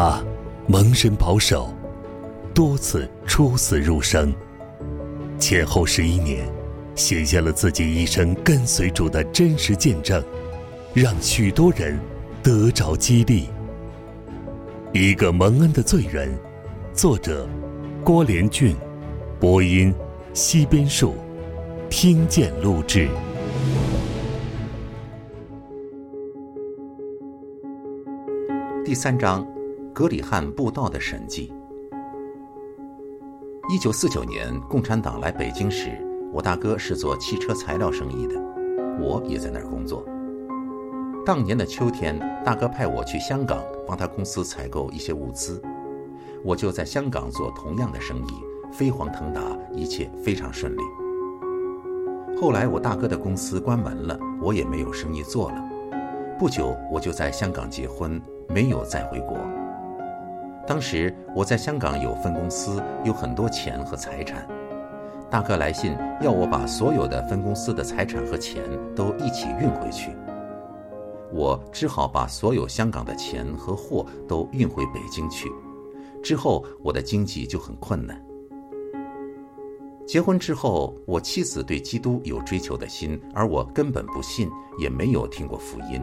他蒙神保守，多次出死入生，前后十一年，写下了自己一生跟随主的真实见证，让许多人得着激励。一个蒙恩的罪人，作者郭连俊，播音西边树，听见录制。第三章，格里汉布道的神迹。一九四九年，共产党来北京时，我大哥是做汽车材料生意的，我也在那儿工作。当年的秋天，大哥派我去香港帮他公司采购一些物资，我就在香港做同样的生意，飞黄腾达，一切非常顺利。后来我大哥的公司关门了，我也没有生意做了。不久，我就在香港结婚。没有再回国。当时我在香港有分公司，有很多钱和财产。大哥来信要我把所有的分公司的财产和钱都一起运回去。我只好把所有香港的钱和货都运回北京去。之后我的经济就很困难。结婚之后，我妻子对基督有追求的心，而我根本不信，也没有听过福音。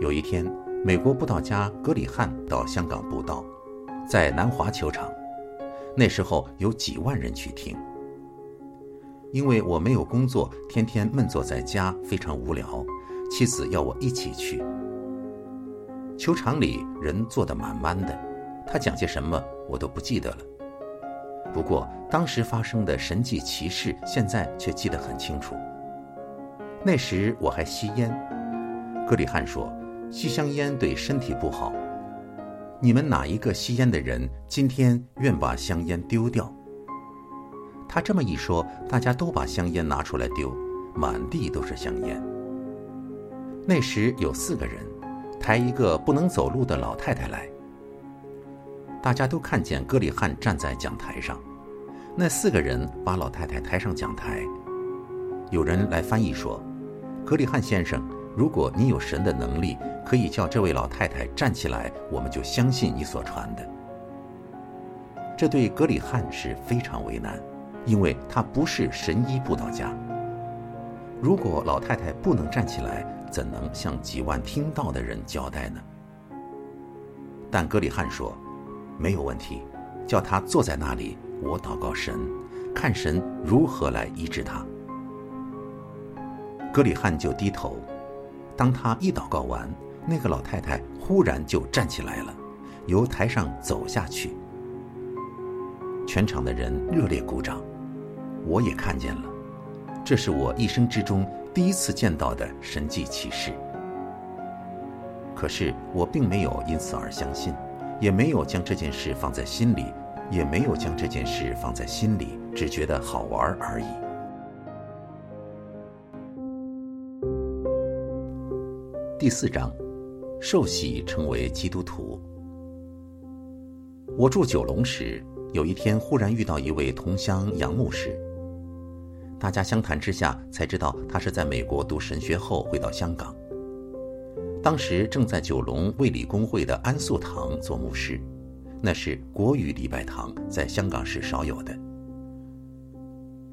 有一天，美国布道家格里汉到香港布道，在南华球场，那时候有几万人去听。因为我没有工作，天天闷坐在家，非常无聊，妻子要我一起去。球场里人坐得满满的，他讲些什么我都不记得了。不过当时发生的神迹奇事，现在却记得很清楚。那时我还吸烟，格里汉说。吸香烟对身体不好。你们哪一个吸烟的人今天愿把香烟丢掉？他这么一说，大家都把香烟拿出来丢，满地都是香烟。那时有四个人，抬一个不能走路的老太太来。大家都看见格里汉站在讲台上，那四个人把老太太抬上讲台。有人来翻译说：“格里汉先生。”如果你有神的能力，可以叫这位老太太站起来，我们就相信你所传的。这对格里汉是非常为难，因为他不是神医布道家。如果老太太不能站起来，怎能向几万听到的人交代呢？但格里汉说：“没有问题，叫他坐在那里，我祷告神，看神如何来医治他。”格里汉就低头。当他一祷告完，那个老太太忽然就站起来了，由台上走下去。全场的人热烈鼓掌，我也看见了，这是我一生之中第一次见到的神迹奇事。可是我并没有因此而相信，也没有将这件事放在心里，也没有将这件事放在心里，只觉得好玩而已。第四章，受洗成为基督徒。我住九龙时，有一天忽然遇到一位同乡杨牧师。大家相谈之下，才知道他是在美国读神学后回到香港。当时正在九龙卫理公会的安素堂做牧师，那是国语礼拜堂，在香港是少有的。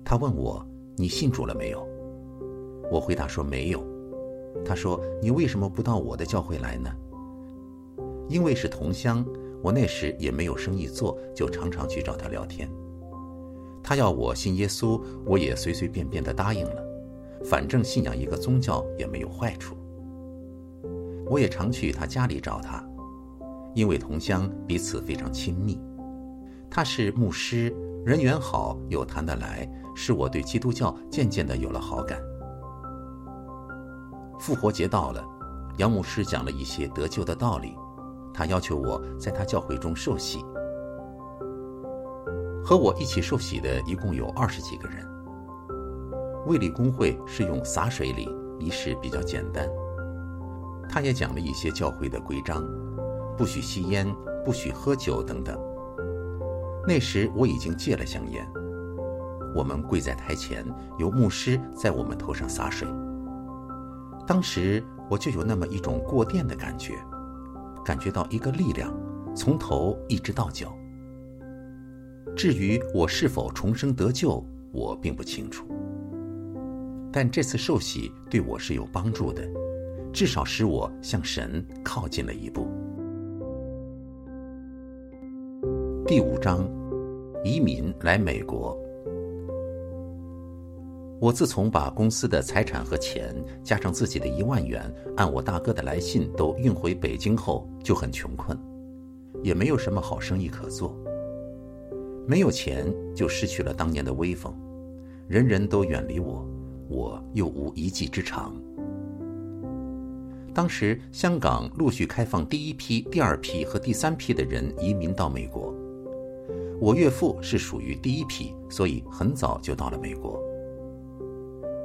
他问我：“你信主了没有？”我回答说：“没有。”他说：“你为什么不到我的教会来呢？”因为是同乡，我那时也没有生意做，就常常去找他聊天。他要我信耶稣，我也随随便便的答应了。反正信仰一个宗教也没有坏处。我也常去他家里找他，因为同乡彼此非常亲密。他是牧师，人缘好，又谈得来，使我对基督教渐渐的有了好感。复活节到了，杨牧师讲了一些得救的道理，他要求我在他教会中受洗。和我一起受洗的一共有二十几个人。卫理公会是用洒水礼，仪式比较简单。他也讲了一些教会的规章，不许吸烟，不许喝酒等等。那时我已经戒了香烟。我们跪在台前，由牧师在我们头上洒水。当时我就有那么一种过电的感觉，感觉到一个力量，从头一直到脚。至于我是否重生得救，我并不清楚。但这次受洗对我是有帮助的，至少使我向神靠近了一步。第五章，移民来美国。我自从把公司的财产和钱加上自己的一万元，按我大哥的来信都运回北京后，就很穷困，也没有什么好生意可做。没有钱，就失去了当年的威风，人人都远离我。我又无一技之长。当时香港陆续开放第一批、第二批和第三批的人移民到美国，我岳父是属于第一批，所以很早就到了美国。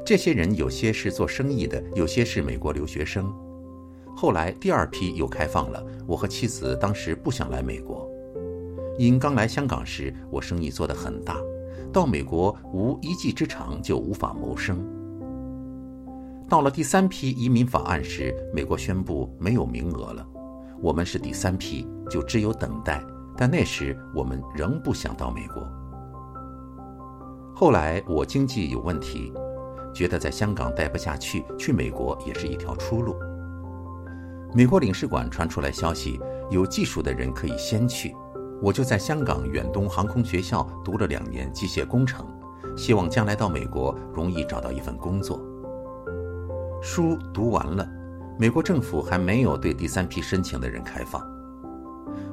这些人有些是做生意的，有些是美国留学生。后来第二批又开放了，我和妻子当时不想来美国，因刚来香港时我生意做得很大。到美国无一技之长就无法谋生。到了第三批移民法案时，美国宣布没有名额了，我们是第三批，就只有等待。但那时我们仍不想到美国。后来我经济有问题，觉得在香港待不下去，去美国也是一条出路。美国领事馆传出来消息，有技术的人可以先去。我就在香港远东航空学校读了两年机械工程，希望将来到美国容易找到一份工作。书读完了，美国政府还没有对第三批申请的人开放。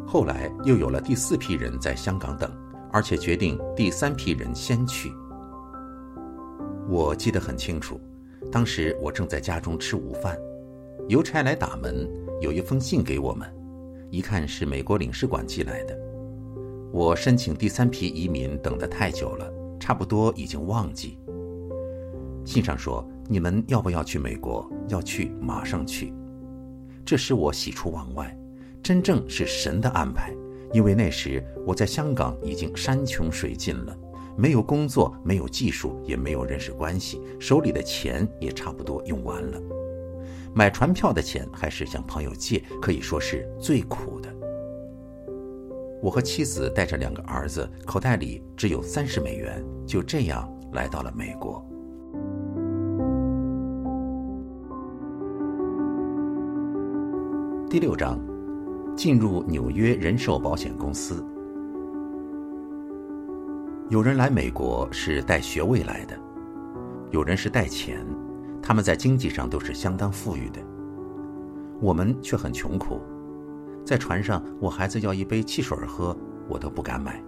后来又有了第四批人在香港等，而且决定第三批人先去。我记得很清楚，当时我正在家中吃午饭，邮差来打门，有一封信给我们，一看是美国领事馆寄来的。我申请第三批移民等得太久了，差不多已经忘记。信上说：“你们要不要去美国？要去，马上去。”这使我喜出望外，真正是神的安排。因为那时我在香港已经山穷水尽了，没有工作，没有技术，也没有认识关系，手里的钱也差不多用完了。买船票的钱还是向朋友借，可以说是最苦的。我和妻子带着两个儿子，口袋里只有三十美元，就这样来到了美国。第六章，进入纽约人寿保险公司。有人来美国是带学位来的，有人是带钱，他们在经济上都是相当富裕的，我们却很穷苦。在船上，我孩子要一杯汽水喝，我都不敢买。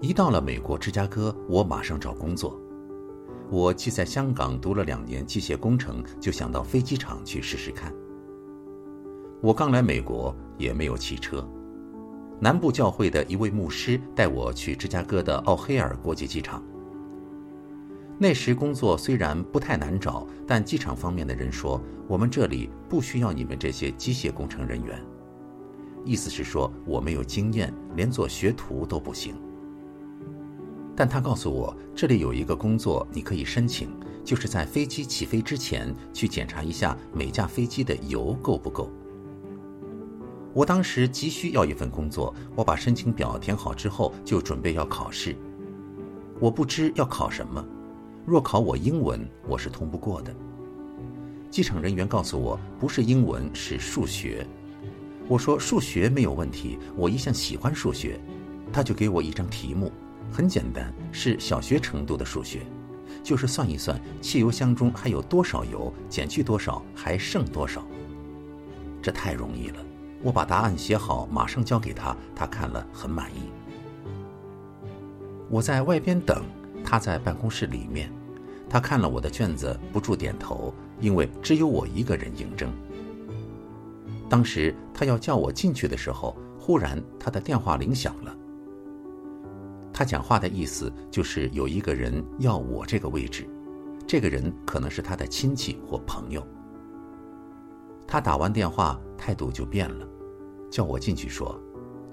一到了美国芝加哥，我马上找工作。我既在香港读了两年机械工程，就想到飞机场去试试看。我刚来美国，也没有汽车。南部教会的一位牧师带我去芝加哥的奥黑尔国际机场。那时工作虽然不太难找，但机场方面的人说，我们这里不需要你们这些机械工程人员，意思是说我没有经验，连做学徒都不行。但他告诉我，这里有一个工作你可以申请，就是在飞机起飞之前去检查一下每架飞机的油够不够。我当时急需要一份工作，我把申请表填好之后，就准备要考试。我不知要考什么。若考我英文，我是通不过的。机场人员告诉我，不是英文，是数学。我说数学没有问题，我一向喜欢数学。他就给我一张题目，很简单，是小学程度的数学，就是算一算汽油箱中还有多少油，减去多少还剩多少。这太容易了，我把答案写好，马上交给他，他看了很满意。我在外边等，他在办公室里面。他看了我的卷子，不住点头，因为只有我一个人应征。当时他要叫我进去的时候，忽然他的电话铃响了。他讲话的意思就是有一个人要我这个位置，这个人可能是他的亲戚或朋友。他打完电话，态度就变了，叫我进去说：“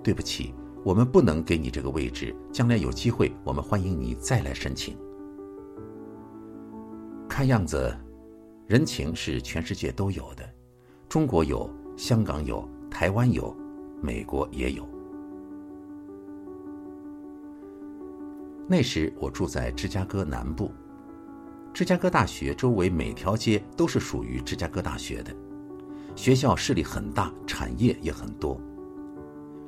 对不起，我们不能给你这个位置，将来有机会，我们欢迎你再来申请。”看样子，人情是全世界都有的，中国有，香港有，台湾有，美国也有。那时我住在芝加哥南部，芝加哥大学周围每条街都是属于芝加哥大学的，学校势力很大，产业也很多。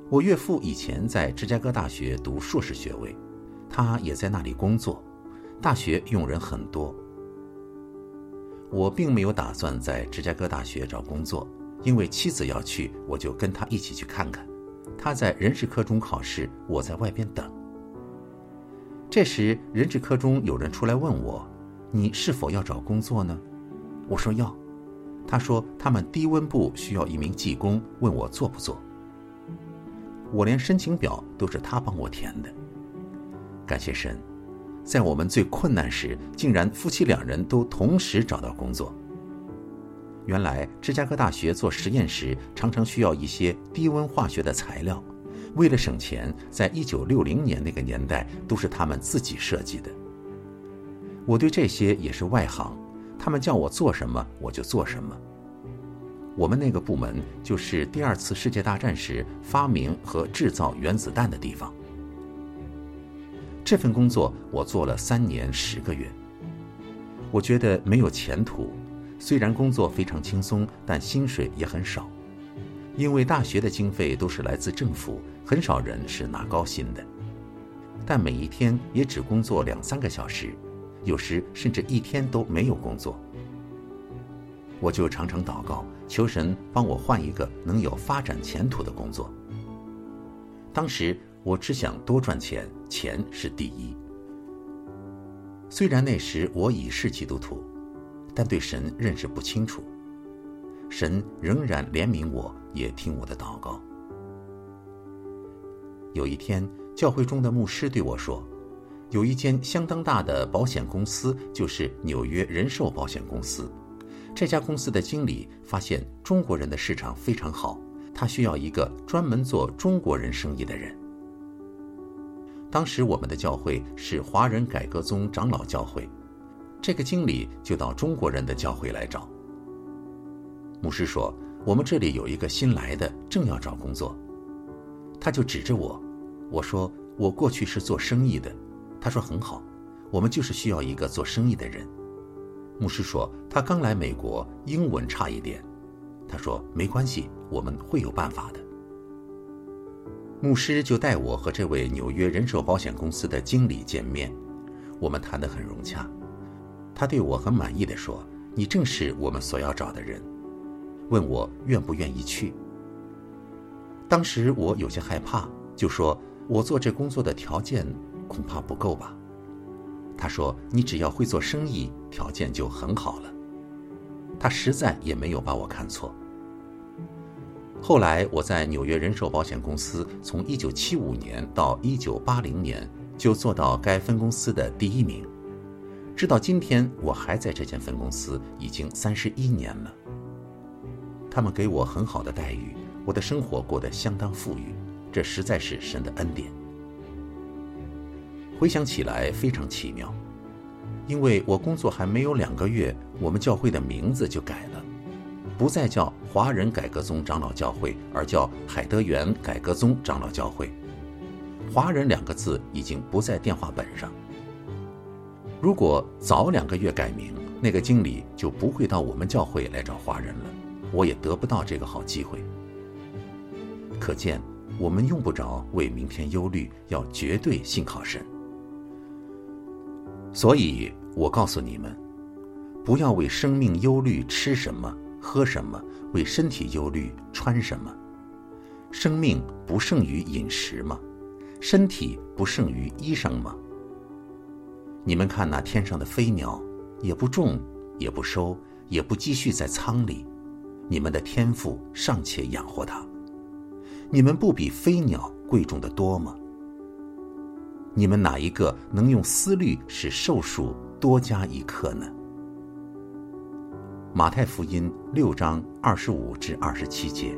我岳父以前在芝加哥大学读硕士学位，他也在那里工作，大学用人很多。我并没有打算在芝加哥大学找工作，因为妻子要去，我就跟他一起去看看。他在人事科中考试，我在外边等。这时，人事科中有人出来问我：“你是否要找工作呢？”我说要。他说他们低温部需要一名技工，问我做不做。我连申请表都是他帮我填的。感谢神，在我们最困难时，竟然夫妻两人都同时找到工作。原来芝加哥大学做实验时，常常需要一些低温化学的材料。为了省钱，在一九六零年那个年代，都是他们自己设计的。我对这些也是外行，他们叫我做什么我就做什么。我们那个部门就是第二次世界大战时发明和制造原子弹的地方。这份工作我做了三年十个月，我觉得没有前途。虽然工作非常轻松，但薪水也很少。因为大学的经费都是来自政府，很少人是拿高薪的。但每一天也只工作两三个小时，有时甚至一天都没有工作。我就常常祷告，求神帮我换一个能有发展前途的工作。当时我只想多赚钱，钱是第一。虽然那时我已是基督徒，但对神认识不清楚。神仍然怜悯我，也听我的祷告。有一天，教会中的牧师对我说：“有一间相当大的保险公司，就是纽约人寿保险公司。这家公司的经理发现中国人的市场非常好，他需要一个专门做中国人生意的人。”当时我们的教会是华人改革宗长老教会，这个经理就到中国人的教会来找。牧师说：“我们这里有一个新来的，正要找工作。”他就指着我，我说：“我过去是做生意的。”他说：“很好，我们就是需要一个做生意的人。”牧师说：“他刚来美国，英文差一点。”他说：“没关系，我们会有办法的。”牧师就带我和这位纽约人寿保险公司的经理见面，我们谈得很融洽。他对我很满意的说：“你正是我们所要找的人。”问我愿不愿意去。当时我有些害怕，就说我做这工作的条件恐怕不够吧。他说：“你只要会做生意，条件就很好了。”他实在也没有把我看错。后来我在纽约人寿保险公司，从1975年到1980年就做到该分公司的第一名，直到今天我还在这间分公司，已经三十一年了。他们给我很好的待遇，我的生活过得相当富裕，这实在是神的恩典。回想起来非常奇妙，因为我工作还没有两个月，我们教会的名字就改了，不再叫华人改革宗长老教会，而叫海德园改革宗长老教会。华人两个字已经不在电话本上。如果早两个月改名，那个经理就不会到我们教会来找华人了。我也得不到这个好机会。可见，我们用不着为明天忧虑，要绝对信靠神。所以我告诉你们，不要为生命忧虑吃什么、喝什么；为身体忧虑穿什么。生命不胜于饮食吗？身体不胜于衣裳吗？你们看那天上的飞鸟，也不种，也不收，也不积蓄在仓里。你们的天赋尚且养活它，你们不比飞鸟贵重的多吗？你们哪一个能用思虑使寿数多加一刻呢？马太福音六章二十五至二十七节。